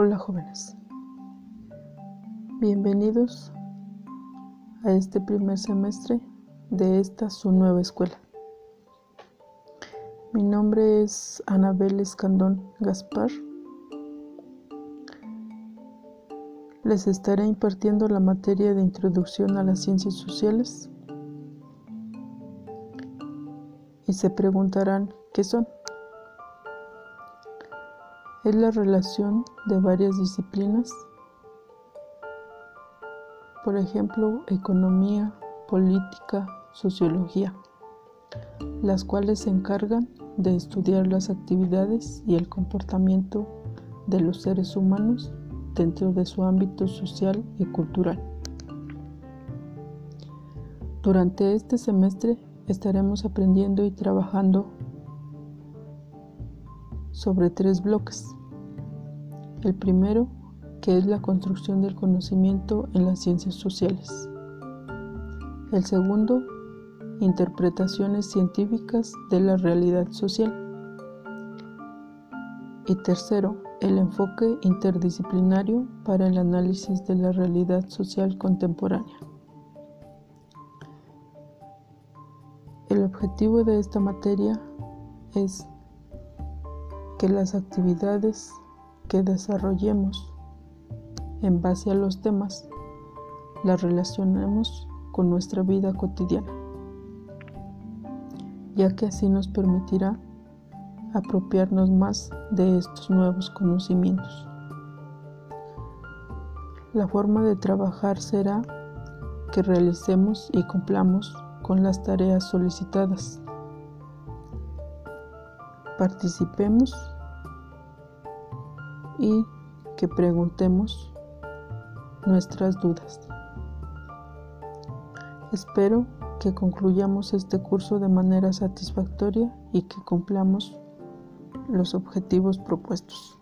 Hola jóvenes, bienvenidos a este primer semestre de esta su nueva escuela. Mi nombre es Anabel Escandón Gaspar. Les estaré impartiendo la materia de introducción a las ciencias sociales y se preguntarán qué son. Es la relación de varias disciplinas, por ejemplo, economía, política, sociología, las cuales se encargan de estudiar las actividades y el comportamiento de los seres humanos dentro de su ámbito social y cultural. Durante este semestre estaremos aprendiendo y trabajando sobre tres bloques. El primero, que es la construcción del conocimiento en las ciencias sociales. El segundo, interpretaciones científicas de la realidad social. Y tercero, el enfoque interdisciplinario para el análisis de la realidad social contemporánea. El objetivo de esta materia es que las actividades que desarrollemos en base a los temas las relacionemos con nuestra vida cotidiana, ya que así nos permitirá apropiarnos más de estos nuevos conocimientos. La forma de trabajar será que realicemos y cumplamos con las tareas solicitadas. Participemos y que preguntemos nuestras dudas. Espero que concluyamos este curso de manera satisfactoria y que cumplamos los objetivos propuestos.